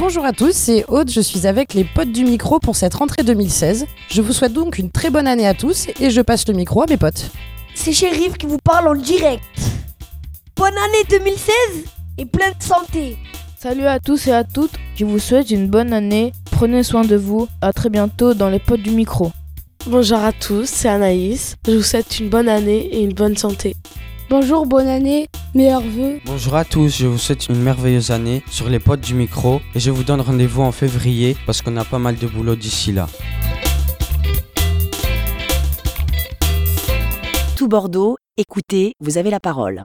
Bonjour à tous, c'est Aude, je suis avec les potes du micro pour cette rentrée 2016. Je vous souhaite donc une très bonne année à tous et je passe le micro à mes potes. C'est Shérif qui vous parle en direct. Bonne année 2016 et plein de santé. Salut à tous et à toutes, je vous souhaite une bonne année, prenez soin de vous, à très bientôt dans les potes du micro. Bonjour à tous, c'est Anaïs, je vous souhaite une bonne année et une bonne santé. Bonjour, bonne année, meilleurs vœux. Bonjour à tous, je vous souhaite une merveilleuse année sur les potes du micro et je vous donne rendez-vous en février parce qu'on a pas mal de boulot d'ici là. Tout Bordeaux, écoutez, vous avez la parole.